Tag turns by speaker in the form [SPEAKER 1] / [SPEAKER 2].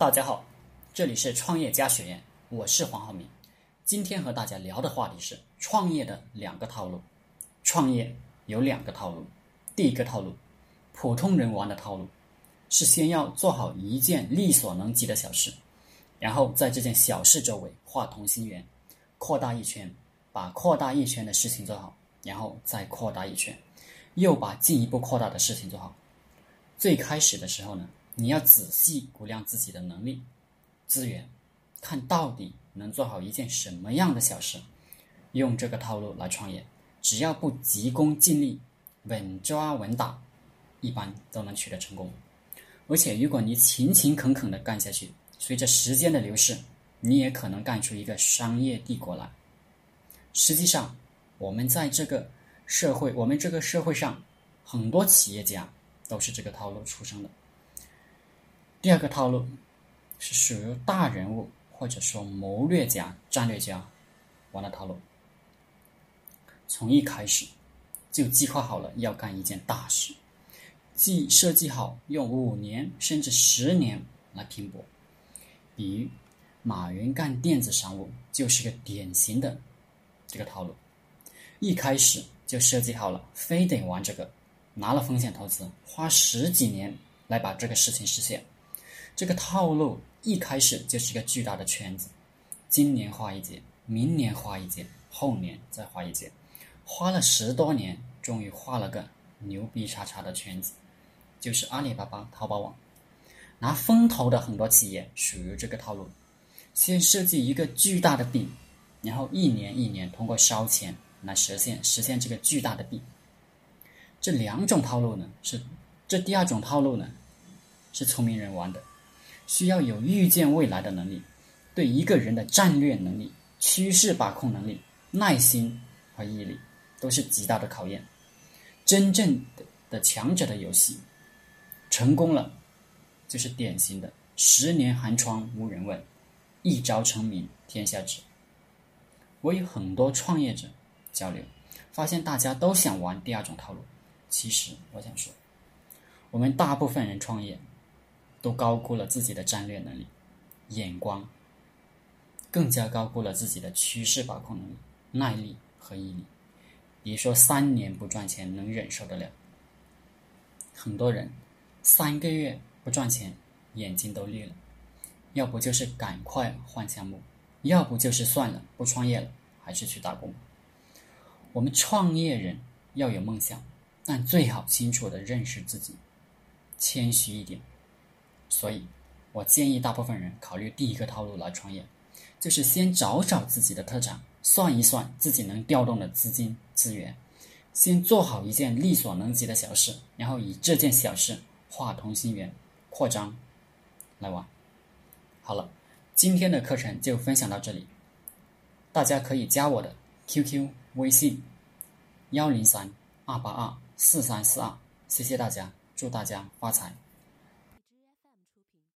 [SPEAKER 1] 大家好，这里是创业家学院，我是黄浩明。今天和大家聊的话题是创业的两个套路。创业有两个套路，第一个套路，普通人玩的套路，是先要做好一件力所能及的小事，然后在这件小事周围画同心圆，扩大一圈，把扩大一圈的事情做好，然后再扩大一圈，又把进一步扩大的事情做好。最开始的时候呢？你要仔细估量自己的能力、资源，看到底能做好一件什么样的小事。用这个套路来创业，只要不急功近利、稳抓稳打，一般都能取得成功。而且，如果你勤勤恳恳的干下去，随着时间的流逝，你也可能干出一个商业帝国来。实际上，我们在这个社会，我们这个社会上，很多企业家都是这个套路出生的。第二个套路是属于大人物或者说谋略家、战略家玩的套路。从一开始就计划好了要干一件大事，既设计好用五年甚至十年来拼搏。比如马云干电子商务就是个典型的这个套路，一开始就设计好了，非得玩这个，拿了风险投资，花十几年来把这个事情实现。这个套路一开始就是一个巨大的圈子，今年画一节，明年画一节，后年再画一节，花了十多年，终于画了个牛逼叉叉的圈子，就是阿里巴巴、淘宝网。拿风投的很多企业属于这个套路，先设计一个巨大的饼，然后一年一年通过烧钱来实现实现这个巨大的饼。这两种套路呢，是这第二种套路呢，是聪明人玩的。需要有预见未来的能力，对一个人的战略能力、趋势把控能力、耐心和毅力都是极大的考验。真正的的强者的游戏，成功了就是典型的十年寒窗无人问，一朝成名天下知。我与很多创业者交流，发现大家都想玩第二种套路。其实我想说，我们大部分人创业。都高估了自己的战略能力、眼光，更加高估了自己的趋势把控能力、耐力和毅力。别说三年不赚钱能忍受得了，很多人三个月不赚钱眼睛都绿了，要不就是赶快换项目，要不就是算了不创业了，还是去打工。我们创业人要有梦想，但最好清楚的认识自己，谦虚一点。所以，我建议大部分人考虑第一个套路来创业，就是先找找自己的特长，算一算自己能调动的资金资源，先做好一件力所能及的小事，然后以这件小事画同心圆，扩张来玩。好了，今天的课程就分享到这里，大家可以加我的 QQ 微信幺零三二八二四三四二，谢谢大家，祝大家发财。